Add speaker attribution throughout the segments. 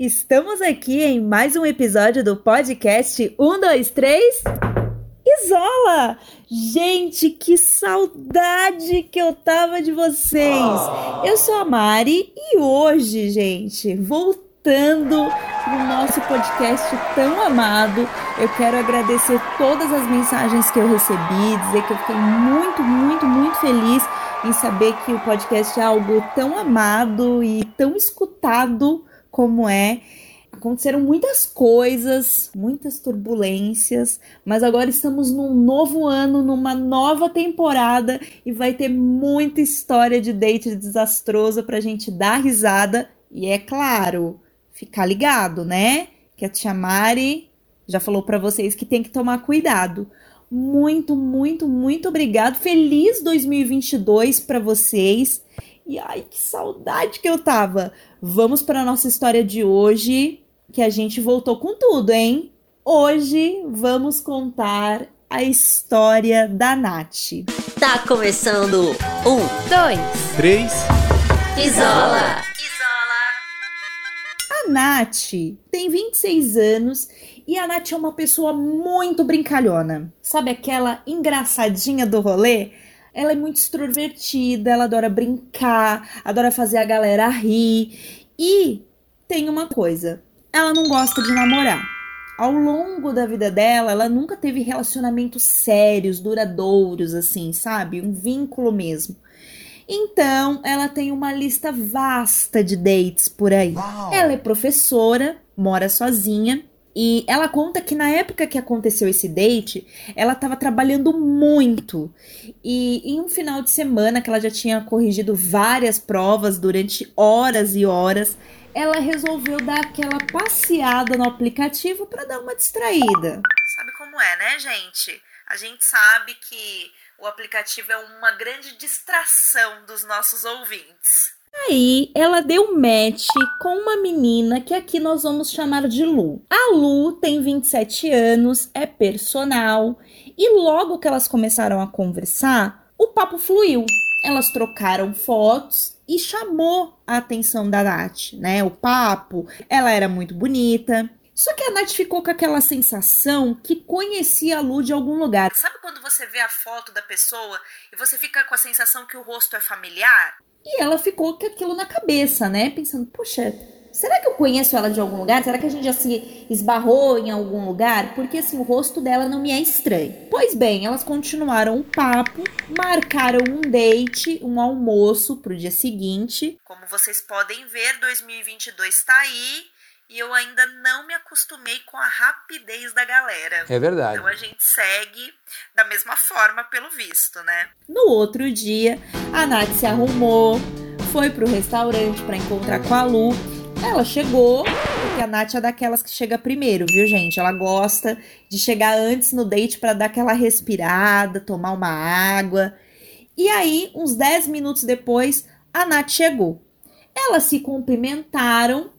Speaker 1: Estamos aqui em mais um episódio do podcast 1, 2, 3. Isola! Gente, que saudade que eu tava de vocês! Eu sou a Mari e hoje, gente, voltando no nosso podcast tão amado, eu quero agradecer todas as mensagens que eu recebi, dizer que eu fiquei muito, muito, muito feliz em saber que o podcast é algo tão amado e tão escutado como é. Aconteceram muitas coisas, muitas turbulências, mas agora estamos num novo ano, numa nova temporada e vai ter muita história de date desastroso pra gente dar risada e é claro, ficar ligado, né? Que a Tia Mari já falou para vocês que tem que tomar cuidado. Muito, muito, muito obrigado. Feliz 2022 para vocês. E ai, que saudade que eu tava. Vamos para nossa história de hoje, que a gente voltou com tudo, hein? Hoje vamos contar a história da Nath.
Speaker 2: Tá começando um,
Speaker 1: dois,
Speaker 3: três.
Speaker 2: Isola.
Speaker 1: Isola. A Nath tem 26 anos e a Nath é uma pessoa muito brincalhona. Sabe aquela engraçadinha do rolê? Ela é muito extrovertida, ela adora brincar, adora fazer a galera rir. E tem uma coisa: ela não gosta de namorar. Ao longo da vida dela, ela nunca teve relacionamentos sérios, duradouros, assim, sabe? Um vínculo mesmo. Então, ela tem uma lista vasta de dates por aí. Uau. Ela é professora, mora sozinha e ela conta que na época que aconteceu esse date, ela estava trabalhando muito. E em um final de semana que ela já tinha corrigido várias provas durante horas e horas, ela resolveu dar aquela passeada no aplicativo para dar uma distraída.
Speaker 4: Sabe como é, né, gente? A gente sabe que o aplicativo é uma grande distração dos nossos ouvintes.
Speaker 1: Aí ela deu match com uma menina que aqui nós vamos chamar de Lu. A Lu tem 27 anos, é personal e logo que elas começaram a conversar, o papo fluiu. Elas trocaram fotos e chamou a atenção da Nath, né? O papo, ela era muito bonita. Só que a Nath ficou com aquela sensação que conhecia a Lu de algum lugar.
Speaker 4: Sabe quando você vê a foto da pessoa e você fica com a sensação que o rosto é familiar?
Speaker 1: E ela ficou com aquilo na cabeça, né? Pensando, poxa, será que eu conheço ela de algum lugar? Será que a gente já se esbarrou em algum lugar? Porque assim, o rosto dela não me é estranho. Pois bem, elas continuaram o papo, marcaram um date, um almoço pro dia seguinte.
Speaker 4: Como vocês podem ver, 2022 tá aí e eu ainda não me acostumei com a rapidez da galera.
Speaker 3: É verdade.
Speaker 4: Então a gente segue da mesma forma, pelo visto, né?
Speaker 1: No outro dia, a Nath se arrumou, foi pro restaurante para encontrar com a Lu. Ela chegou, porque a Nath é daquelas que chega primeiro, viu, gente? Ela gosta de chegar antes no date para dar aquela respirada, tomar uma água. E aí, uns 10 minutos depois, a Nath chegou. Elas se cumprimentaram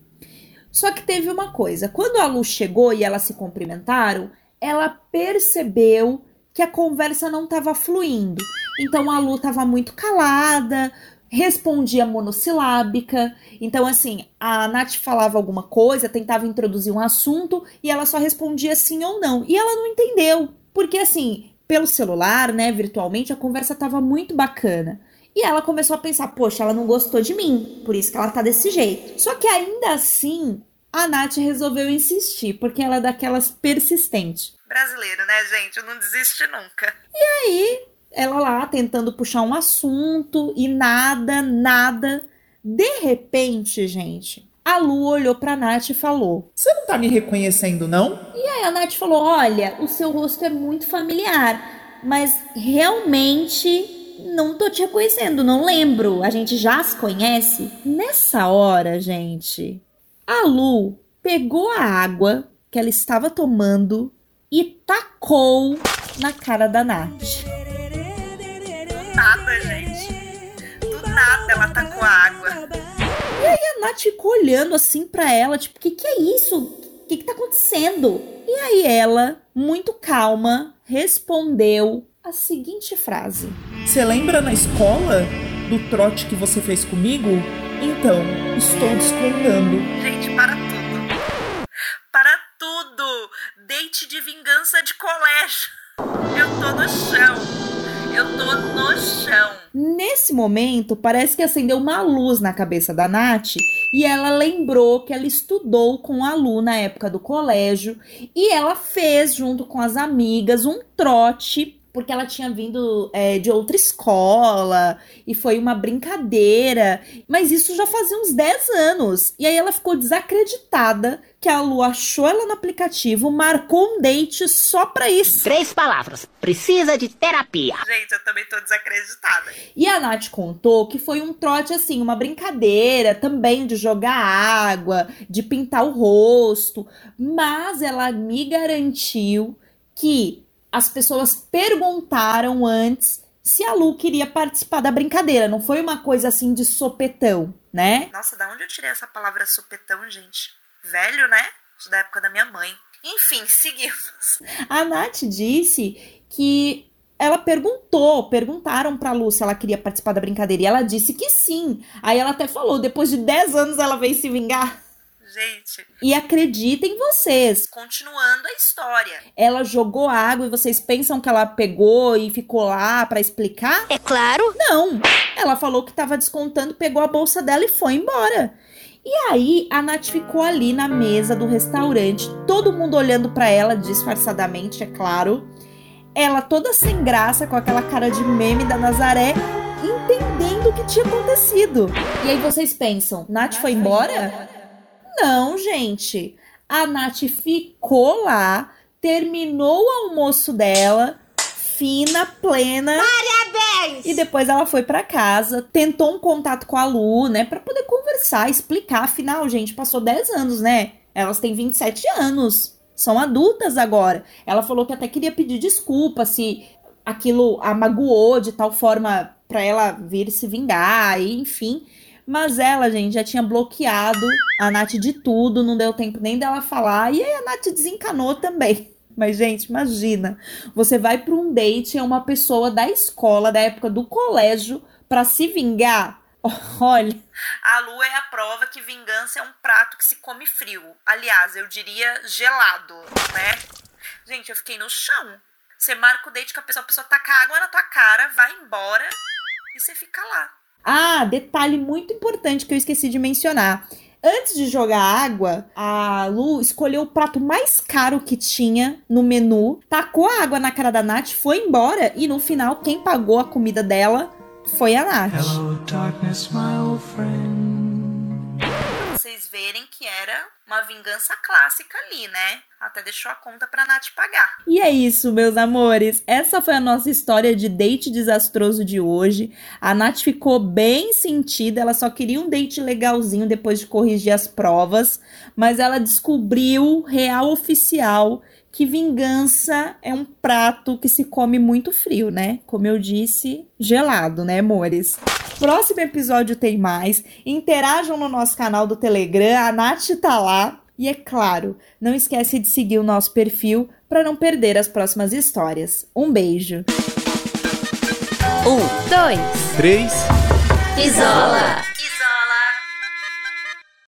Speaker 1: só que teve uma coisa: quando a Lu chegou e elas se cumprimentaram, ela percebeu que a conversa não estava fluindo. Então a Lu estava muito calada, respondia monossilábica. Então, assim, a Nath falava alguma coisa, tentava introduzir um assunto e ela só respondia sim ou não. E ela não entendeu, porque assim, pelo celular, né, virtualmente, a conversa estava muito bacana. E ela começou a pensar, poxa, ela não gostou de mim, por isso que ela tá desse jeito. Só que ainda assim, a Nath resolveu insistir, porque ela é daquelas persistentes.
Speaker 4: Brasileiro, né, gente? Não desiste nunca.
Speaker 1: E aí, ela lá tentando puxar um assunto e nada, nada. De repente, gente, a Lu olhou pra Nath e falou:
Speaker 3: Você não tá me reconhecendo, não?
Speaker 1: E aí a Nath falou: Olha, o seu rosto é muito familiar, mas realmente não tô te reconhecendo, não lembro. A gente já se conhece. Nessa hora, gente, a Lu pegou a água que ela estava tomando e tacou na cara da Nath.
Speaker 4: Do nada, gente. Do nada ela tacou a água.
Speaker 1: E aí a Nath ficou olhando assim para ela, tipo, o que, que é isso? O que, que tá acontecendo? E aí ela, muito calma, respondeu a seguinte frase:
Speaker 3: você lembra na escola do trote que você fez comigo? Então, estou descontando.
Speaker 4: Gente, para tudo. Para tudo. Date de vingança de colégio. Eu tô no chão. Eu tô no chão.
Speaker 1: Nesse momento, parece que acendeu uma luz na cabeça da Nath e ela lembrou que ela estudou com a aluno na época do colégio e ela fez, junto com as amigas, um trote porque ela tinha vindo é, de outra escola e foi uma brincadeira. Mas isso já fazia uns 10 anos. E aí ela ficou desacreditada que a Lu achou ela no aplicativo, marcou um date só pra isso.
Speaker 2: Três palavras. Precisa de terapia.
Speaker 4: Gente, eu também tô desacreditada.
Speaker 1: E a Nath contou que foi um trote assim, uma brincadeira também de jogar água, de pintar o rosto. Mas ela me garantiu que as pessoas perguntaram antes se a Lu queria participar da brincadeira. Não foi uma coisa assim de sopetão, né?
Speaker 4: Nossa, da onde eu tirei essa palavra sopetão, gente? Velho, né? Isso da época da minha mãe. Enfim, seguimos.
Speaker 1: A Nath disse que ela perguntou, perguntaram pra Lu se ela queria participar da brincadeira e ela disse que sim. Aí ela até falou, depois de 10 anos ela veio se vingar.
Speaker 4: Gente,
Speaker 1: E acredita em vocês.
Speaker 4: continuando a história.
Speaker 1: Ela jogou água e vocês pensam que ela pegou e ficou lá pra explicar?
Speaker 2: É claro.
Speaker 1: Não. Ela falou que tava descontando, pegou a bolsa dela e foi embora. E aí a Nath ficou ali na mesa do restaurante, todo mundo olhando pra ela disfarçadamente, é claro. Ela toda sem graça, com aquela cara de meme da Nazaré, entendendo o que tinha acontecido. E aí vocês pensam, Nath foi embora? Não, gente. A Nath ficou lá, terminou o almoço dela, fina, plena. Parabéns! E depois ela foi pra casa, tentou um contato com a Lu, né, Pra poder conversar, explicar. Afinal, gente, passou 10 anos, né? Elas têm 27 anos. São adultas agora. Ela falou que até queria pedir desculpa se aquilo a magoou de tal forma pra ela vir se vingar, e enfim. Mas ela, gente, já tinha bloqueado a Nath de tudo, não deu tempo nem dela falar. E aí a Nath desencanou também. Mas, gente, imagina. Você vai pra um date, é uma pessoa da escola, da época do colégio, pra se vingar. Olha,
Speaker 4: A Lu é a prova que vingança é um prato que se come frio. Aliás, eu diria gelado, né? Gente, eu fiquei no chão. Você marca o date com a pessoa, a pessoa taca água na tua cara, vai embora e você fica lá.
Speaker 1: Ah, detalhe muito importante que eu esqueci de mencionar. Antes de jogar água, a Lu escolheu o prato mais caro que tinha no menu, tacou a água na cara da Nath, foi embora e no final quem pagou a comida dela foi a Nath.
Speaker 5: Hello, darkness, my old friend.
Speaker 4: Verem que era uma vingança clássica ali, né? Até deixou a conta pra Nath pagar.
Speaker 1: E é isso, meus amores. Essa foi a nossa história de date desastroso de hoje. A Nath ficou bem sentida, ela só queria um date legalzinho depois de corrigir as provas, mas ela descobriu real oficial que vingança é um prato que se come muito frio, né? Como eu disse, gelado, né, amores? Próximo episódio tem mais. Interajam no nosso canal do Telegram, a Nath tá lá. E é claro, não esquece de seguir o nosso perfil para não perder as próximas histórias. Um beijo.
Speaker 2: Um, dois.
Speaker 3: Três.
Speaker 2: Isola.
Speaker 4: Isola.